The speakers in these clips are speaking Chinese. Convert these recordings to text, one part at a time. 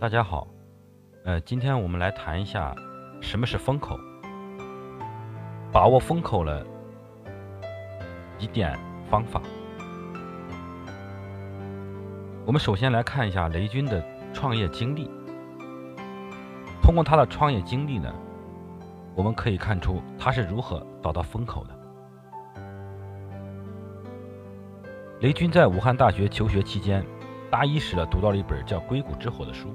大家好，呃，今天我们来谈一下什么是风口，把握风口了几点方法。我们首先来看一下雷军的创业经历。通过他的创业经历呢，我们可以看出他是如何找到风口的。雷军在武汉大学求学期间，大一时呢读到了一本叫《硅谷之火》的书，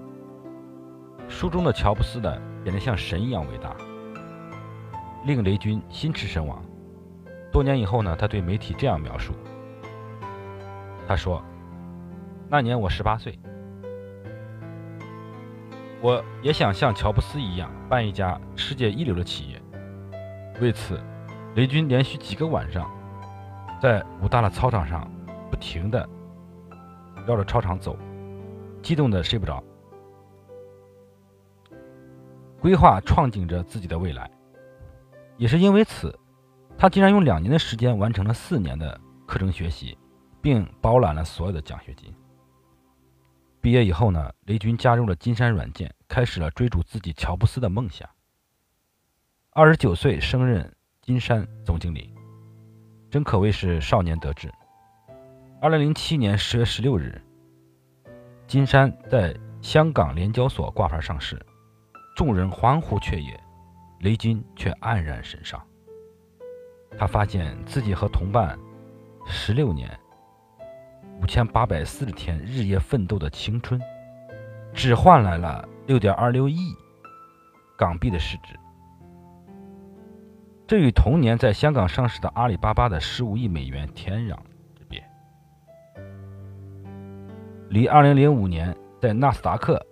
书中的乔布斯呢变得像神一样伟大，令雷军心驰神往。多年以后呢，他对媒体这样描述：“他说，那年我十八岁，我也想像乔布斯一样办一家世界一流的企业。为此，雷军连续几个晚上在武大的操场上。”不停的绕着操场走，激动的睡不着，规划创景着自己的未来。也是因为此，他竟然用两年的时间完成了四年的课程学习，并包揽了所有的奖学金。毕业以后呢，雷军加入了金山软件，开始了追逐自己乔布斯的梦想。二十九岁升任金山总经理，真可谓是少年得志。二零零七年十月十六日，金山在香港联交所挂牌上市，众人欢呼雀跃，雷军却黯然神伤。他发现自己和同伴十六年、五千八百四十天日夜奋斗的青春，只换来了六点二六亿港币的市值，这与同年在香港上市的阿里巴巴的十五亿美元天壤之别。离2005年在纳斯达克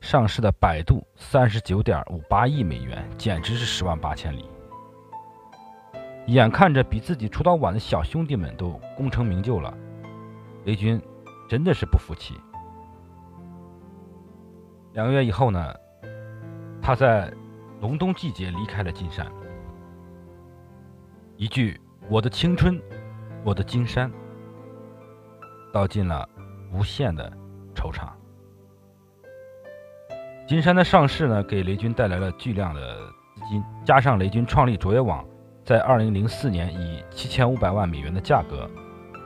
上市的百度39.58亿美元，简直是十万八千里。眼看着比自己出道晚的小兄弟们都功成名就了，雷军真的是不服气。两个月以后呢，他在隆冬季节离开了金山。一句“我的青春，我的金山”，道尽了。无限的惆怅。金山的上市呢，给雷军带来了巨量的资金，加上雷军创立卓越网，在二零零四年以七千五百万美元的价格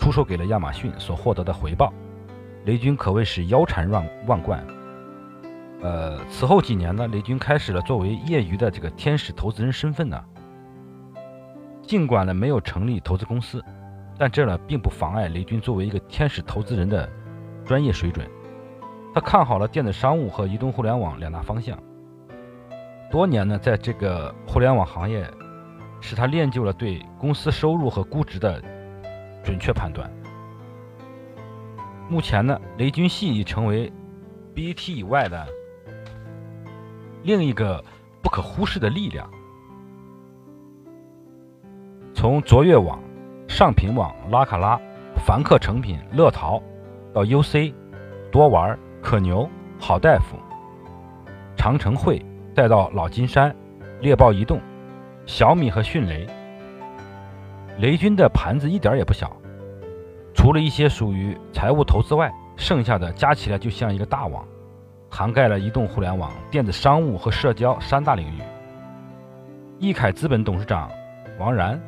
出售给了亚马逊所获得的回报，雷军可谓是腰缠万万贯。呃，此后几年呢，雷军开始了作为业余的这个天使投资人身份呢，尽管呢没有成立投资公司，但这呢并不妨碍雷军作为一个天使投资人的。专业水准，他看好了电子商务和移动互联网两大方向。多年呢，在这个互联网行业，使他练就了对公司收入和估值的准确判断。目前呢，雷军系已成为 BAT 以外的另一个不可忽视的力量。从卓越网、上品网、拉卡拉、凡客诚品、乐淘。到 UC、多玩、可牛、好大夫、长城会，再到老金山、猎豹移动、小米和迅雷，雷军的盘子一点也不小。除了一些属于财务投资外，剩下的加起来就像一个大网，涵盖了移动互联网、电子商务和社交三大领域。易凯资本董事长王然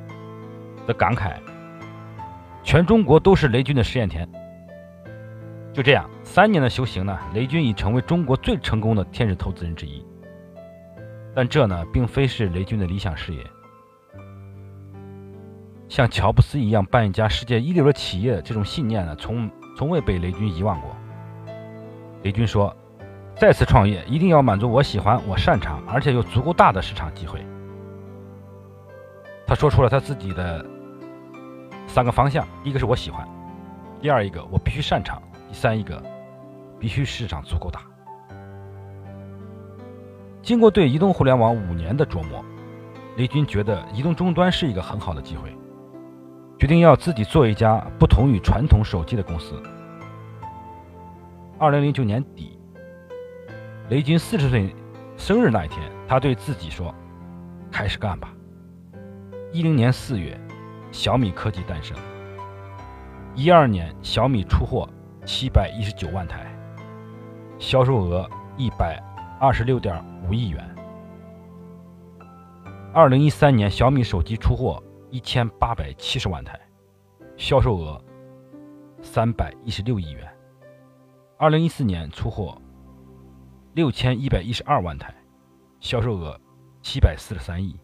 的感慨：“全中国都是雷军的实验田。”就这样，三年的修行呢，雷军已成为中国最成功的天使投资人之一。但这呢，并非是雷军的理想事业。像乔布斯一样办一家世界一流的企业，这种信念呢，从从未被雷军遗忘过。雷军说：“再次创业，一定要满足我喜欢、我擅长，而且有足够大的市场机会。”他说出了他自己的三个方向：一个是我喜欢，第二一个我必须擅长。三一个，必须市场足够大。经过对移动互联网五年的琢磨，雷军觉得移动终端是一个很好的机会，决定要自己做一家不同于传统手机的公司。二零零九年底，雷军四十岁生日那一天，他对自己说：“开始干吧。”一零年四月，小米科技诞生。一二年，小米出货。七百一十九万台，销售额一百二十六点五亿元。二零一三年，小米手机出货一千八百七十万台，销售额三百一十六亿元。二零一四年出货六千一百一十二万台，销售额七百四十三亿。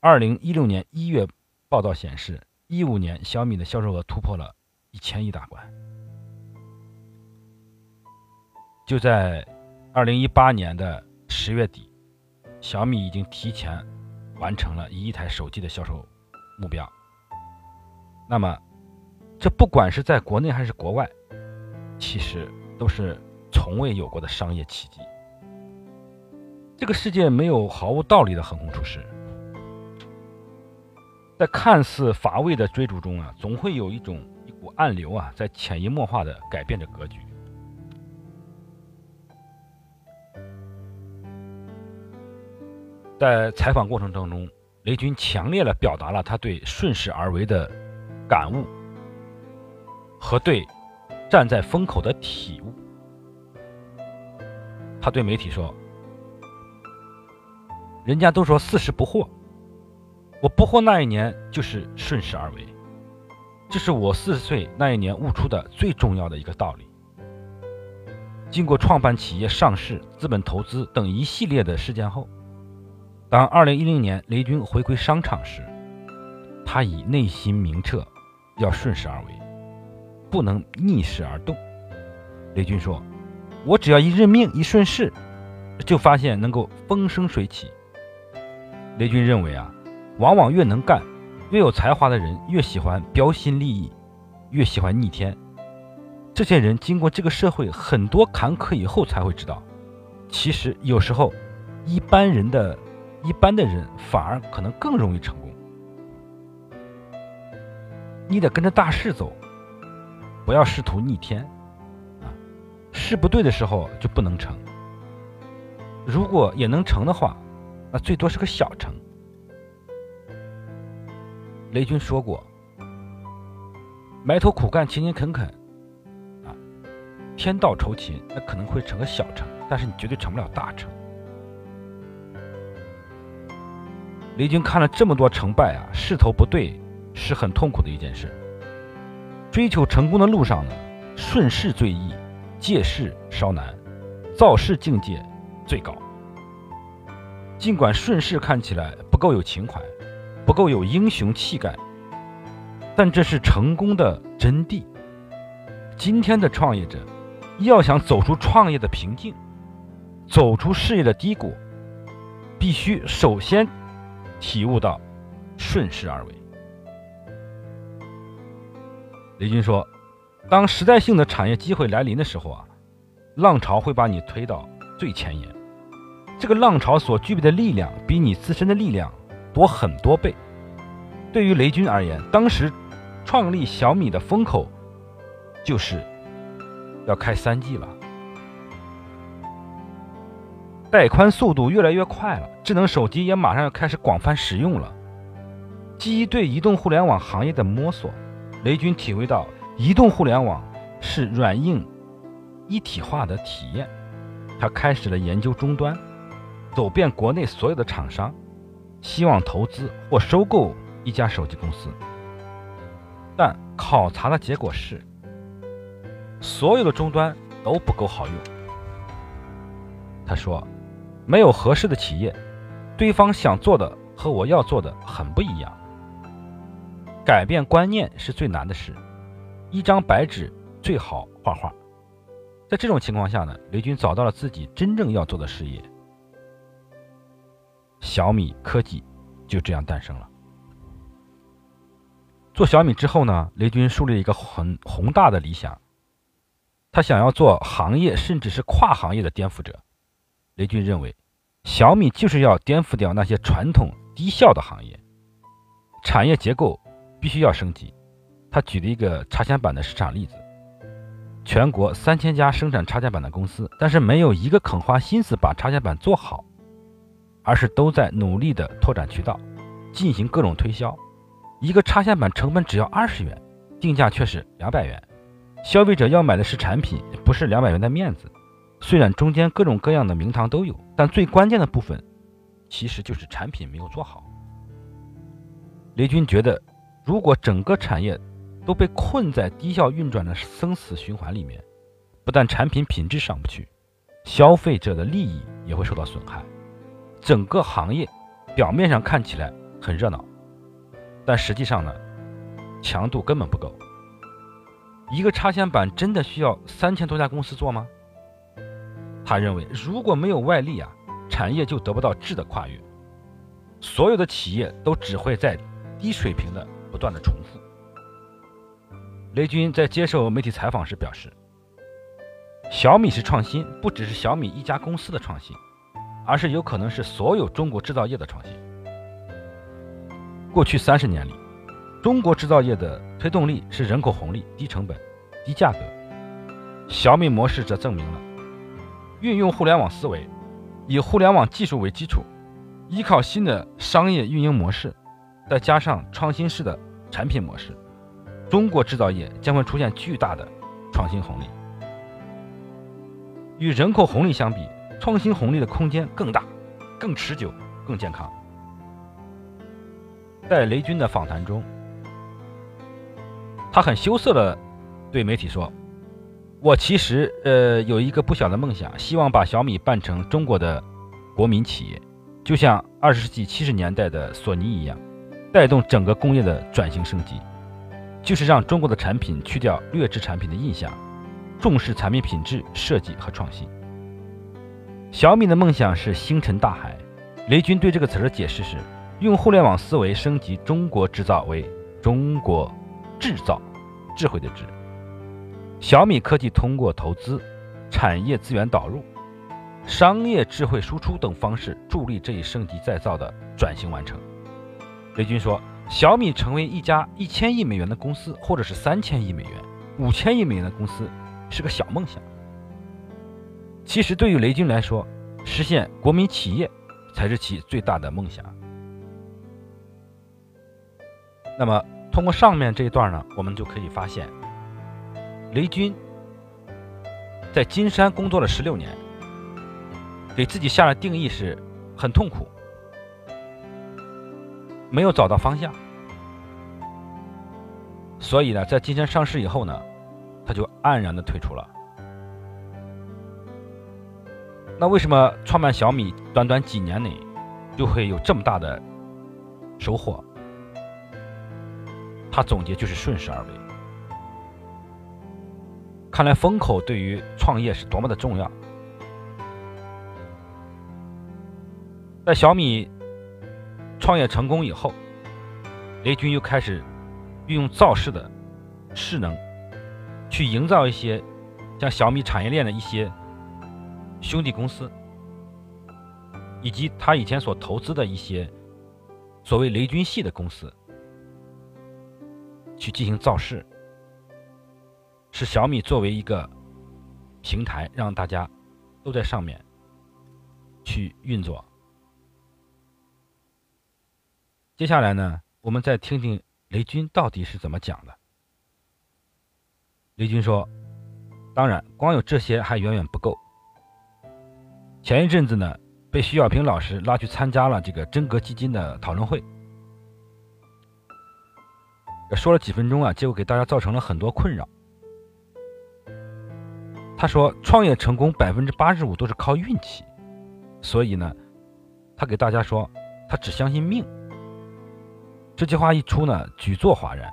二零一六年一月报道显示，一五年小米的销售额突破了一千亿大关。就在二零一八年的十月底，小米已经提前完成了一亿台手机的销售目标。那么，这不管是在国内还是国外，其实都是从未有过的商业奇迹。这个世界没有毫无道理的横空出世，在看似乏味的追逐中啊，总会有一种一股暗流啊，在潜移默化的改变着格局。在采访过程当中，雷军强烈的表达了他对顺势而为的感悟。和对站在风口的体悟，他对媒体说：“人家都说四十不惑，我不惑那一年就是顺势而为，这是我四十岁那一年悟出的最重要的一个道理。经过创办企业、上市、资本投资等一系列的事件后，当二零一零年雷军回归商场时，他已内心明澈，要顺势而为。”不能逆势而动。雷军说：“我只要一认命，一顺势，就发现能够风生水起。”雷军认为啊，往往越能干、越有才华的人，越喜欢标新立异，越喜欢逆天。这些人经过这个社会很多坎坷以后，才会知道，其实有时候一般人的一般的人反而可能更容易成功。你得跟着大势走。不要试图逆天，啊，势不对的时候就不能成。如果也能成的话，那最多是个小成。雷军说过：“埋头苦干、勤勤恳恳，啊，天道酬勤，那可能会成个小成，但是你绝对成不了大成。”雷军看了这么多成败啊，势头不对是很痛苦的一件事。追求成功的路上呢，顺势最易，借势稍难，造势境界最高。尽管顺势看起来不够有情怀，不够有英雄气概，但这是成功的真谛。今天的创业者要想走出创业的瓶颈，走出事业的低谷，必须首先体悟到顺势而为。雷军说：“当时代性的产业机会来临的时候啊，浪潮会把你推到最前沿。这个浪潮所具备的力量，比你自身的力量多很多倍。对于雷军而言，当时创立小米的风口就是要开三 G 了，带宽速度越来越快了，智能手机也马上要开始广泛使用了。基于对移动互联网行业的摸索。”雷军体会到，移动互联网是软硬一体化的体验。他开始了研究终端，走遍国内所有的厂商，希望投资或收购一家手机公司。但考察的结果是，所有的终端都不够好用。他说：“没有合适的企业，对方想做的和我要做的很不一样。”改变观念是最难的事，一张白纸最好画画。在这种情况下呢，雷军找到了自己真正要做的事业，小米科技就这样诞生了。做小米之后呢，雷军树立了一个很宏大的理想，他想要做行业甚至是跨行业的颠覆者。雷军认为，小米就是要颠覆掉那些传统低效的行业，产业结构。必须要升级。他举了一个插线板的市场例子：全国三千家生产插线板的公司，但是没有一个肯花心思把插线板做好，而是都在努力的拓展渠道，进行各种推销。一个插线板成本只要二十元，定价却是两百元，消费者要买的是产品，不是两百元的面子。虽然中间各种各样的名堂都有，但最关键的部分其实就是产品没有做好。雷军觉得，如果整个产业都被困在低效运转的生死循环里面，不但产品品质上不去，消费者的利益也会受到损害。整个行业表面上看起来很热闹，但实际上呢，强度根本不够。一个插线板真的需要三千多家公司做吗？他认为，如果没有外力啊，产业就得不到质的跨越，所有的企业都只会在低水平的不断的重复。雷军在接受媒体采访时表示，小米是创新，不只是小米一家公司的创新，而是有可能是所有中国制造业的创新。过去三十年里。中国制造业的推动力是人口红利、低成本、低价格。小米模式则证明了，运用互联网思维，以互联网技术为基础，依靠新的商业运营模式，再加上创新式的产品模式，中国制造业将会出现巨大的创新红利。与人口红利相比，创新红利的空间更大、更持久、更健康。在雷军的访谈中。他很羞涩的对媒体说：“我其实呃有一个不小的梦想，希望把小米办成中国的国民企业，就像二十世纪七十年代的索尼一样，带动整个工业的转型升级，就是让中国的产品去掉劣质产品的印象，重视产品品质、设计和创新。小米的梦想是星辰大海。雷军对这个词的解释是：用互联网思维升级中国制造为中国。”制造，智慧的智。小米科技通过投资、产业资源导入、商业智慧输出等方式，助力这一升级再造的转型完成。雷军说：“小米成为一家一千亿美元的公司，或者是三千亿美元、五千亿美元的公司，是个小梦想。其实，对于雷军来说，实现国民企业才是其最大的梦想。”那么。通过上面这一段呢，我们就可以发现，雷军在金山工作了十六年，给自己下的定义是很痛苦，没有找到方向，所以呢，在金山上市以后呢，他就黯然的退出了。那为什么创办小米短短几年内就会有这么大的收获？他总结就是顺势而为。看来风口对于创业是多么的重要。在小米创业成功以后，雷军又开始运用造势的势能，去营造一些像小米产业链的一些兄弟公司，以及他以前所投资的一些所谓雷军系的公司。去进行造势，是小米作为一个平台，让大家都在上面去运作。接下来呢，我们再听听雷军到底是怎么讲的。雷军说：“当然，光有这些还远远不够。前一阵子呢，被徐小平老师拉去参加了这个真格基金的讨论会。”说了几分钟啊，结果给大家造成了很多困扰。他说，创业成功百分之八十五都是靠运气，所以呢，他给大家说，他只相信命。这句话一出呢，举座哗然。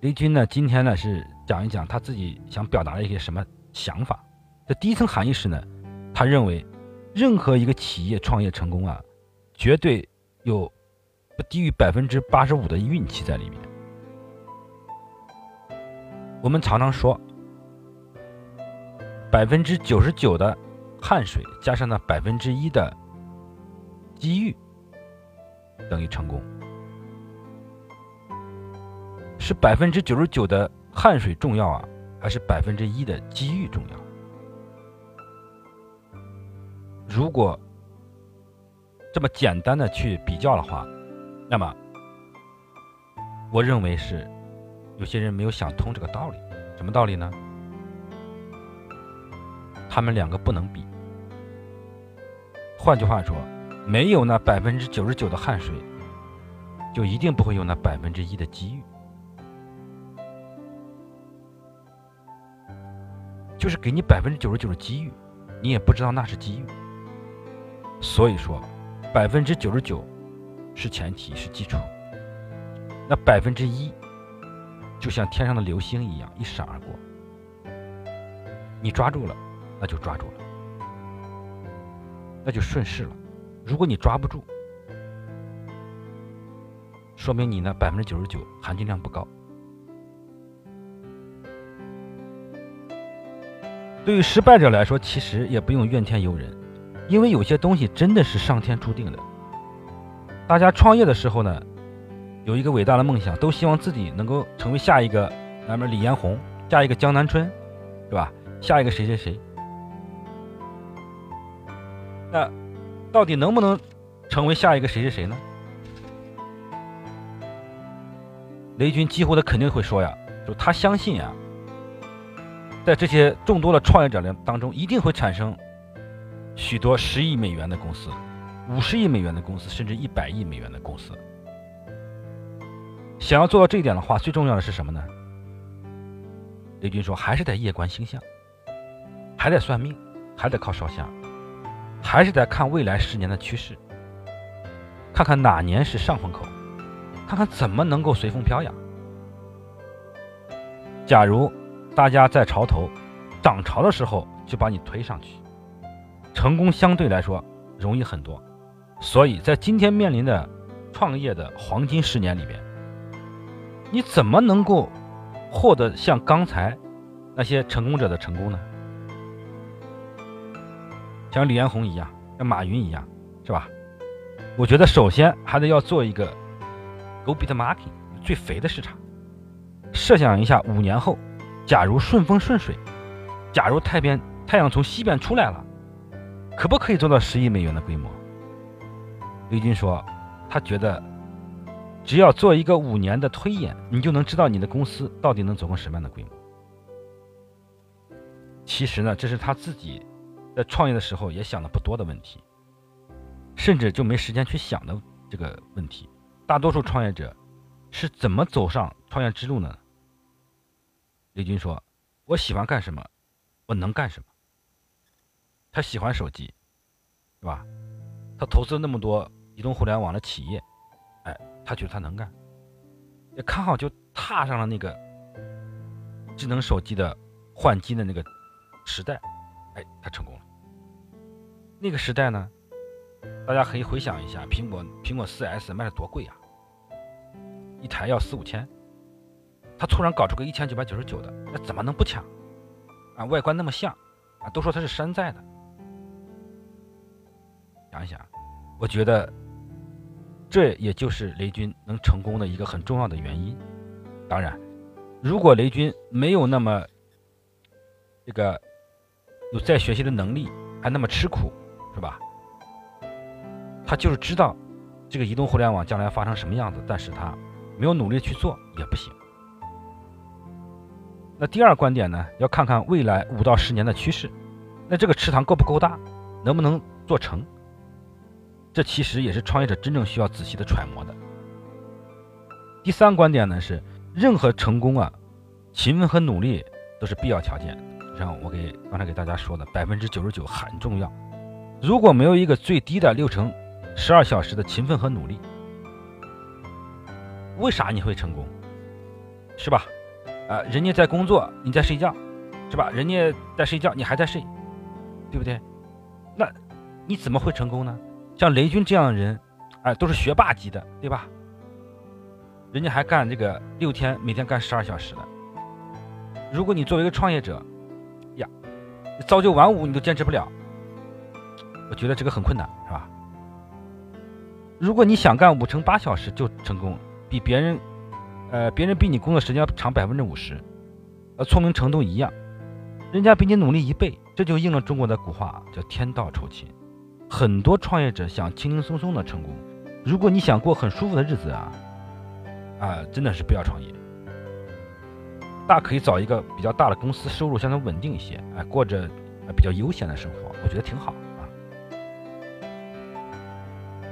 雷军呢，今天呢是讲一讲他自己想表达的一些什么想法。第一层含义是呢，他认为任何一个企业创业成功啊，绝对有。不低于百分之八十五的运气在里面。我们常常说，百分之九十九的汗水加上那百分之一的机遇，等于成功。是百分之九十九的汗水重要啊，还是百分之一的机遇重要？如果这么简单的去比较的话，那么，我认为是有些人没有想通这个道理。什么道理呢？他们两个不能比。换句话说，没有那百分之九十九的汗水，就一定不会有那百分之一的机遇。就是给你百分之九十九的机遇，你也不知道那是机遇。所以说，百分之九十九是前提，是基础。那百分之一，就像天上的流星一样，一闪而过。你抓住了，那就抓住了，那就顺势了。如果你抓不住，说明你那百分之九十九含金量不高。对于失败者来说，其实也不用怨天尤人，因为有些东西真的是上天注定的。大家创业的时候呢，有一个伟大的梦想，都希望自己能够成为下一个咱们李彦宏，下一个江南春，是吧？下一个谁谁谁？那到底能不能成为下一个谁谁谁呢？雷军几乎他肯定会说呀，就他相信呀。在这些众多的创业者当中，一定会产生许多十亿美元的公司、五十亿美元的公司，甚至一百亿美元的公司。想要做到这一点的话，最重要的是什么呢？雷军说，还是得夜观星象，还得算命，还得靠烧香，还是得看未来十年的趋势，看看哪年是上风口，看看怎么能够随风飘扬。假如。大家在潮头涨潮的时候就把你推上去，成功相对来说容易很多。所以在今天面临的创业的黄金十年里边，你怎么能够获得像刚才那些成功者的成功呢？像李彦宏一样，像马云一样，是吧？我觉得首先还得要做一个 go beat market 最肥的市场。设想一下，五年后。假如顺风顺水，假如太边太阳从西边出来了，可不可以做到十亿美元的规模？雷军说，他觉得只要做一个五年的推演，你就能知道你的公司到底能走成什么样的规模。其实呢，这是他自己在创业的时候也想的不多的问题，甚至就没时间去想的这个问题。大多数创业者是怎么走上创业之路呢？雷军说：“我喜欢干什么，我能干什么。他喜欢手机，是吧？他投资了那么多移动互联网的企业，哎，他觉得他能干，也刚好就踏上了那个智能手机的换机的那个时代，哎，他成功了。那个时代呢，大家可以回想一下，苹果苹果四 S 卖的多贵啊，一台要四五千。”他突然搞出个一千九百九十九的，那怎么能不抢？啊，外观那么像，啊，都说它是山寨的。想一想，我觉得这也就是雷军能成功的一个很重要的原因。当然，如果雷军没有那么这个有再学习的能力，还那么吃苦，是吧？他就是知道这个移动互联网将来发生什么样子，但是他没有努力去做也不行。那第二观点呢？要看看未来五到十年的趋势，那这个池塘够不够大，能不能做成？这其实也是创业者真正需要仔细的揣摩的。第三观点呢是，任何成功啊，勤奋和努力都是必要条件。像我给刚才给大家说的，百分之九十九很重要。如果没有一个最低的六乘十二小时的勤奋和努力，为啥你会成功？是吧？啊，人家在工作，你在睡觉，是吧？人家在睡觉，你还在睡，对不对？那你怎么会成功呢？像雷军这样的人，哎，都是学霸级的，对吧？人家还干这个六天，每天干十二小时的。如果你作为一个创业者，呀，朝九晚五你都坚持不了，我觉得这个很困难，是吧？如果你想干五乘八小时就成功，比别人。呃，别人比你工作时间长百分之五十，呃，聪明程度一样，人家比你努力一倍，这就应了中国的古话，叫天道酬勤。很多创业者想轻轻松松的成功，如果你想过很舒服的日子啊，啊，真的是不要创业。大可以找一个比较大的公司，收入相对稳定一些，哎，过着比较悠闲的生活，我觉得挺好啊。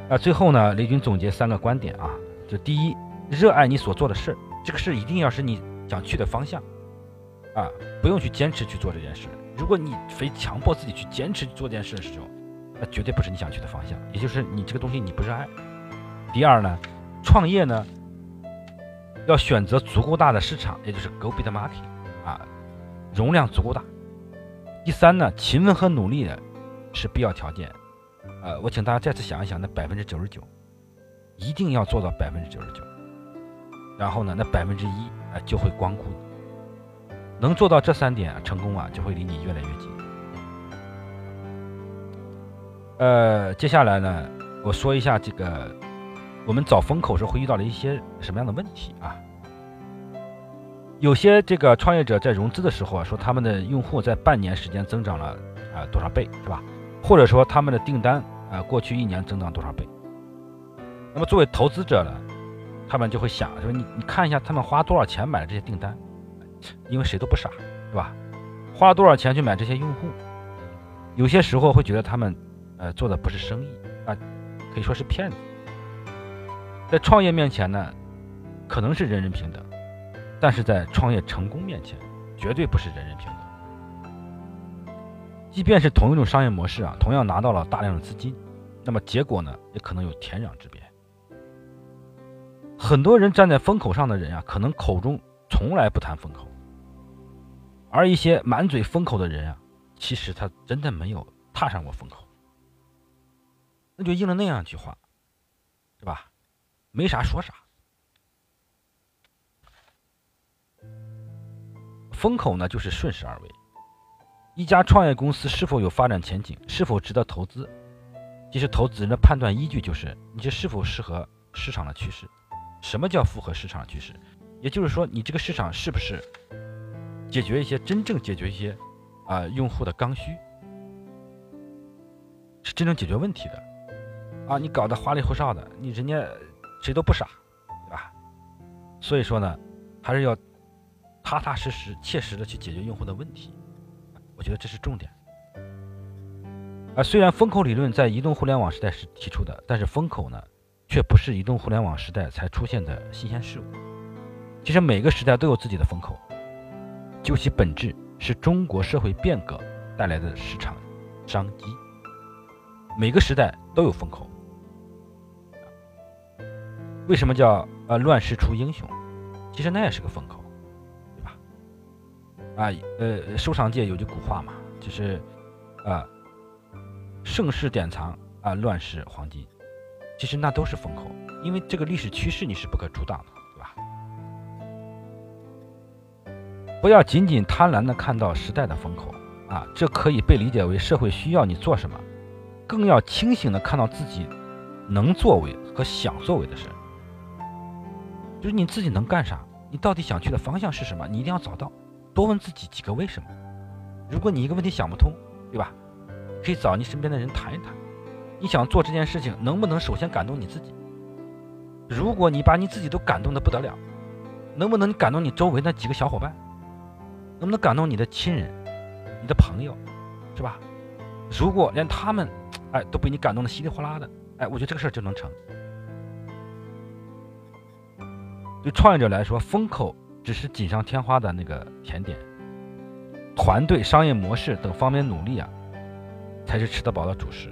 那最后呢，雷军总结三个观点啊，就第一，热爱你所做的事儿，这个事儿一定要是你想去的方向啊，不用去坚持去做这件事。如果你非强迫自己去坚持做这件事的时候，那绝对不是你想去的方向，也就是你这个东西你不热爱。第二呢，创业呢。要选择足够大的市场，也就是 go big market，啊，容量足够大。第三呢，勤奋和努力呢是必要条件。呃，我请大家再次想一想，那百分之九十九，一定要做到百分之九十九。然后呢，那百分之一啊就会光顾你。能做到这三点，成功啊就会离你越来越近。呃，接下来呢，我说一下这个。我们找风口时会遇到了一些什么样的问题啊？有些这个创业者在融资的时候啊，说他们的用户在半年时间增长了啊多少倍，是吧？或者说他们的订单啊过去一年增长多少倍？那么作为投资者呢，他们就会想说你你看一下他们花多少钱买的这些订单，因为谁都不傻，是吧？花多少钱去买这些用户？有些时候会觉得他们呃做的不是生意啊，可以说是骗子。在创业面前呢，可能是人人平等，但是在创业成功面前，绝对不是人人平等。即便是同一种商业模式啊，同样拿到了大量的资金，那么结果呢，也可能有天壤之别。很多人站在风口上的人啊，可能口中从来不谈风口，而一些满嘴风口的人啊，其实他真的没有踏上过风口。那就应了那样一句话，是吧？没啥说啥，风口呢就是顺势而为。一家创业公司是否有发展前景，是否值得投资，其实投资人的判断依据就是你这是否适合市场的趋势。什么叫符合市场的趋势？也就是说，你这个市场是不是解决一些真正解决一些啊用户的刚需，是真正解决问题的啊？你搞得花里胡哨的，你人家。谁都不傻，对吧？所以说呢，还是要踏踏实实、切实的去解决用户的问题。我觉得这是重点。啊，虽然风口理论在移动互联网时代是提出的，但是风口呢，却不是移动互联网时代才出现的新鲜事物。其实每个时代都有自己的风口，究其本质，是中国社会变革带来的市场商机。每个时代都有风口。为什么叫呃乱世出英雄？其实那也是个风口，对吧？啊，呃，收藏界有句古话嘛，就是啊，盛世典藏啊，乱世黄金。其实那都是风口，因为这个历史趋势你是不可阻挡的，对吧？不要仅仅贪婪的看到时代的风口啊，这可以被理解为社会需要你做什么，更要清醒的看到自己能作为和想作为的事。就是你自己能干啥？你到底想去的方向是什么？你一定要找到，多问自己几个为什么。如果你一个问题想不通，对吧？可以找你身边的人谈一谈。你想做这件事情，能不能首先感动你自己？如果你把你自己都感动的不得了，能不能感动你周围那几个小伙伴？能不能感动你的亲人、你的朋友，是吧？如果连他们，哎，都被你感动的稀里哗啦的，哎，我觉得这个事儿就能成。对创业者来说，风口只是锦上添花的那个甜点，团队、商业模式等方面努力啊，才是吃得饱的主食。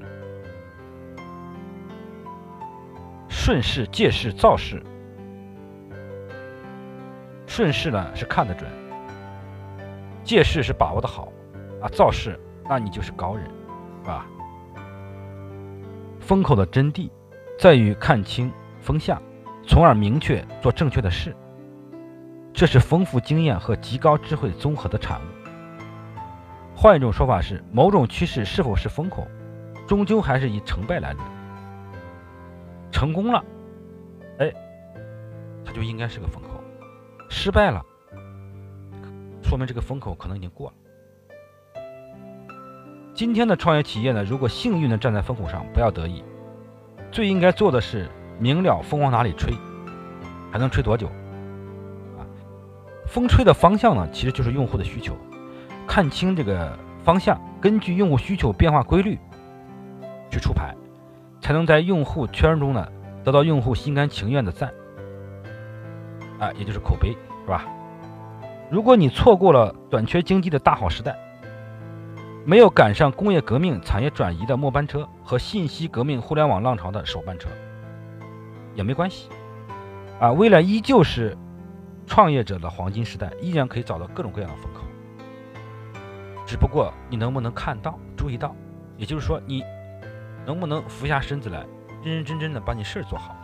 顺势、借势、造势。顺势呢是看得准，借势是把握的好，啊，造势那你就是高人，是吧？风口的真谛在于看清风向。从而明确做正确的事，这是丰富经验和极高智慧综合的产物。换一种说法是，某种趋势是否是风口，终究还是以成败来论。成功了，哎，它就应该是个风口；失败了，说明这个风口可能已经过了。今天的创业企业呢，如果幸运的站在风口上，不要得意，最应该做的是。明了风往哪里吹，还能吹多久？啊，风吹的方向呢，其实就是用户的需求。看清这个方向，根据用户需求变化规律去出牌，才能在用户圈中呢得到用户心甘情愿的赞，啊，也就是口碑，是吧？如果你错过了短缺经济的大好时代，没有赶上工业革命产业转移的末班车和信息革命互联网浪潮的首班车，也没关系，啊，未来依旧是创业者的黄金时代，依然可以找到各种各样的风口。只不过你能不能看到、注意到，也就是说，你能不能俯下身子来，认认真真的把你事儿做好，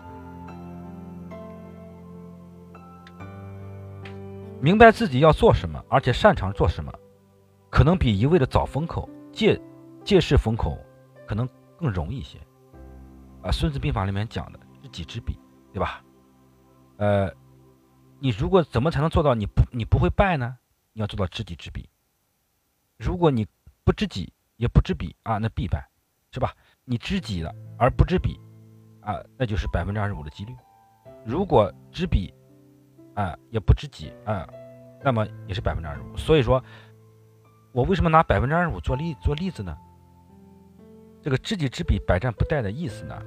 明白自己要做什么，而且擅长做什么，可能比一味的找风口、借借势风口，可能更容易一些。啊，《孙子兵法》里面讲的知己知彼，对吧？呃，你如果怎么才能做到你不你不会败呢？你要做到知己知彼。如果你不知己也不知彼啊，那必败，是吧？你知己了而不知彼啊，那就是百分之二十五的几率。如果知彼啊也不知己啊，那么也是百分之二十五。所以说，我为什么拿百分之二十五做例做例子呢？这个知己知彼，百战不殆的意思呢，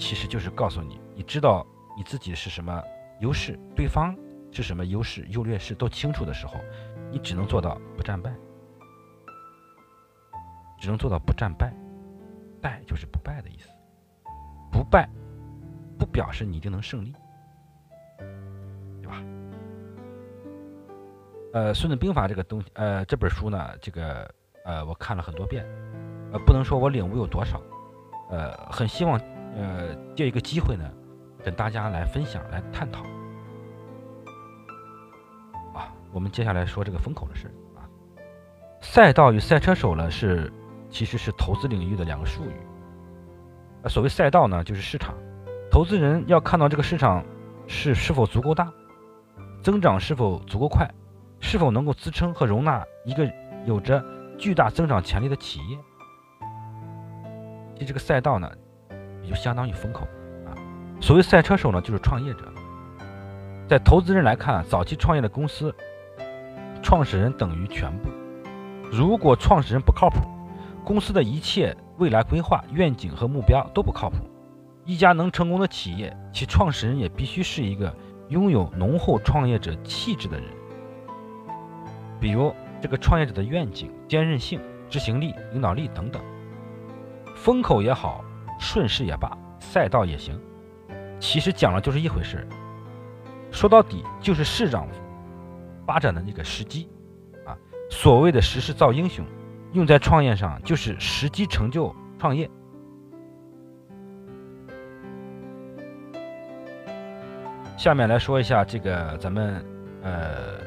其实就是告诉你，你知道你自己是什么优势，对方是什么优势优劣势都清楚的时候，你只能做到不战败。只能做到不战败，败就是不败的意思。不败不表示你一定能胜利，对吧？呃，《孙子兵法》这个东西，呃，这本书呢，这个呃，我看了很多遍，呃，不能说我领悟有多少，呃，很希望呃借一个机会呢，跟大家来分享、来探讨。啊，我们接下来说这个风口的事啊，赛道与赛车手呢是。其实是投资领域的两个术语。啊，所谓赛道呢，就是市场。投资人要看到这个市场是是否足够大，增长是否足够快，是否能够支撑和容纳一个有着巨大增长潜力的企业。其实这个赛道呢，也就相当于风口啊。所谓赛车手呢，就是创业者。在投资人来看，早期创业的公司，创始人等于全部。如果创始人不靠谱，公司的一切未来规划、愿景和目标都不靠谱。一家能成功的企业，其创始人也必须是一个拥有浓厚创业者气质的人。比如，这个创业者的愿景、坚韧性、执行力、领导力等等。风口也好，顺势也罢，赛道也行，其实讲了就是一回事。说到底，就是市场发展的那个时机啊。所谓的时势造英雄。用在创业上，就是时机成就创业。下面来说一下这个咱们呃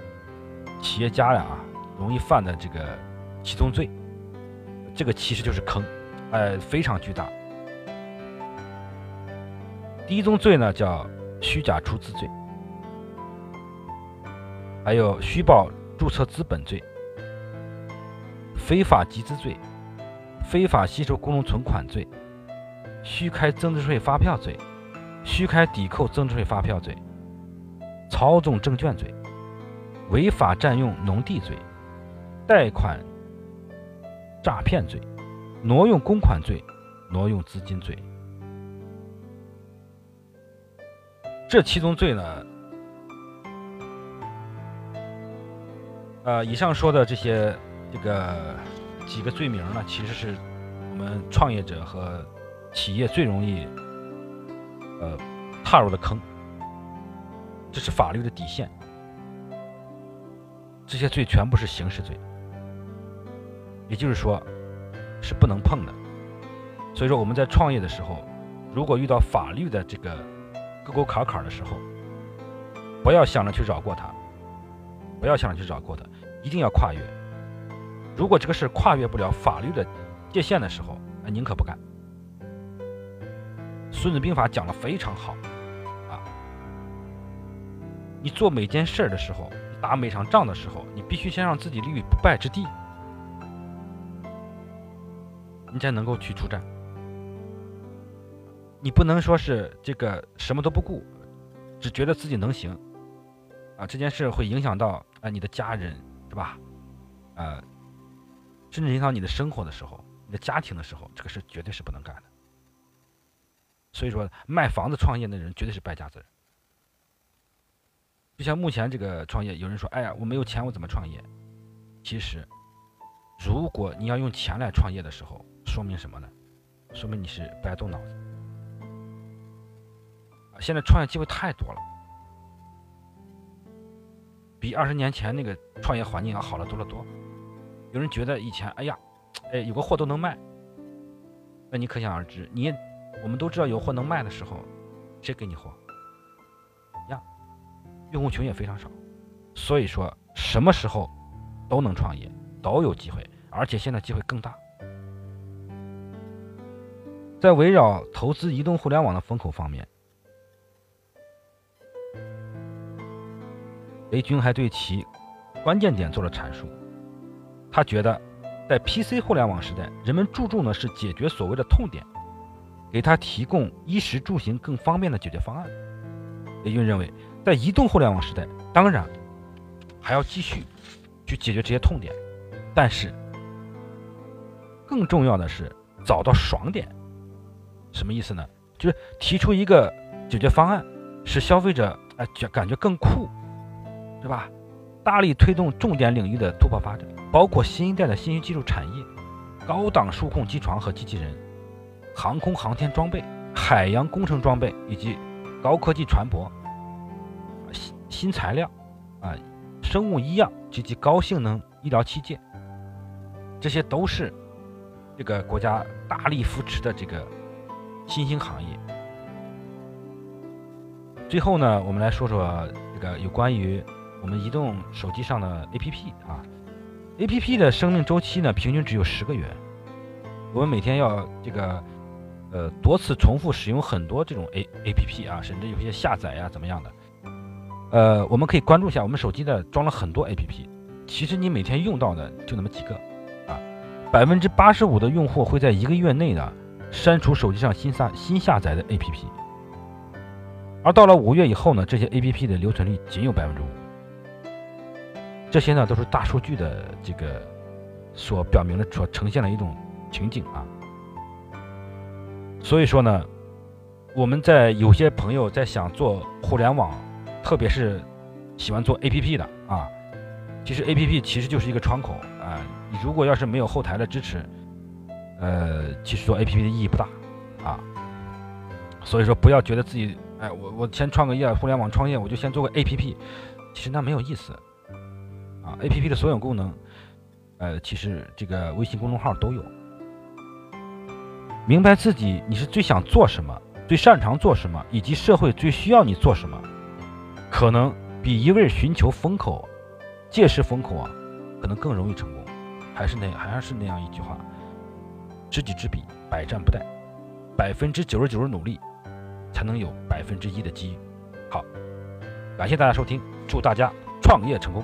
企业家呀啊容易犯的这个七宗罪，这个其实就是坑，呃非常巨大。第一宗罪呢叫虚假出资罪，还有虚报注册资本罪。非法集资罪、非法吸收公众存款罪、虚开增值税发票罪、虚开抵扣增值税发票罪、操纵证券罪、违法占用农地罪、贷款诈骗罪、挪用公款罪、挪用资金罪。这七宗罪呢，呃，以上说的这些。这个几个罪名呢，其实是我们创业者和企业最容易呃踏入的坑，这是法律的底线。这些罪全部是刑事罪，也就是说是不能碰的。所以说我们在创业的时候，如果遇到法律的这个沟沟坎坎的时候，不要想着去绕过它，不要想着去绕过它，一定要跨越。如果这个事跨越不了法律的界限的时候，那宁可不干。孙子兵法讲的非常好啊！你做每件事儿的时候，打每场仗的时候，你必须先让自己立于不败之地，你才能够去出战。你不能说是这个什么都不顾，只觉得自己能行啊！这件事会影响到啊你的家人是吧？呃，甚至影响你的生活的时候，你的家庭的时候，这个事绝对是不能干的。所以说，卖房子创业的人绝对是败家子。就像目前这个创业，有人说：“哎呀，我没有钱，我怎么创业？”其实，如果你要用钱来创业的时候，说明什么呢？说明你是不爱动脑子。现在创业机会太多了，比二十年前那个创业环境要好了多了多。有人觉得以前，哎呀，哎，有个货都能卖，那你可想而知，你我们都知道有货能卖的时候，谁给你货？一样，用户群也非常少。所以说，什么时候都能创业，都有机会，而且现在机会更大。在围绕投资移动互联网的风口方面，雷军还对其关键点做了阐述。他觉得，在 PC 互联网时代，人们注重的是解决所谓的痛点，给他提供衣食住行更方便的解决方案。雷军认为，在移动互联网时代，当然还要继续去解决这些痛点，但是更重要的是找到爽点。什么意思呢？就是提出一个解决方案，使消费者哎觉感觉更酷，是吧？大力推动重点领域的突破发展。包括新一代的信息技术产业、高档数控机床和机器人、航空航天装备、海洋工程装备以及高科技船舶、新新材料啊、生物医药及其高性能医疗器械，这些都是这个国家大力扶持的这个新兴行业。最后呢，我们来说说这个有关于我们移动手机上的 APP 啊。A P P 的生命周期呢，平均只有十个月。我们每天要这个，呃，多次重复使用很多这种 A A P P 啊，甚至有些下载呀，怎么样的？呃，我们可以关注一下，我们手机的装了很多 A P P，其实你每天用到的就那么几个啊。百分之八十五的用户会在一个月内呢删除手机上新下新下载的 A P P，而到了五月以后呢，这些 A P P 的留存率仅有百分之五。这些呢都是大数据的这个所表明的、所呈现的一种情景啊。所以说呢，我们在有些朋友在想做互联网，特别是喜欢做 APP 的啊，其实 APP 其实就是一个窗口啊。你如果要是没有后台的支持，呃，其实做 APP 的意义不大啊。所以说，不要觉得自己哎，我我先创个业，互联网创业，我就先做个 APP，其实那没有意思。啊，A P P 的所有功能，呃，其实这个微信公众号都有。明白自己你是最想做什么，最擅长做什么，以及社会最需要你做什么，可能比一味寻求风口、借势风口啊，可能更容易成功。还是那还是那样一句话：知己知彼，百战不殆。百分之九十九的努力，才能有百分之一的机遇。好，感谢大家收听，祝大家创业成功。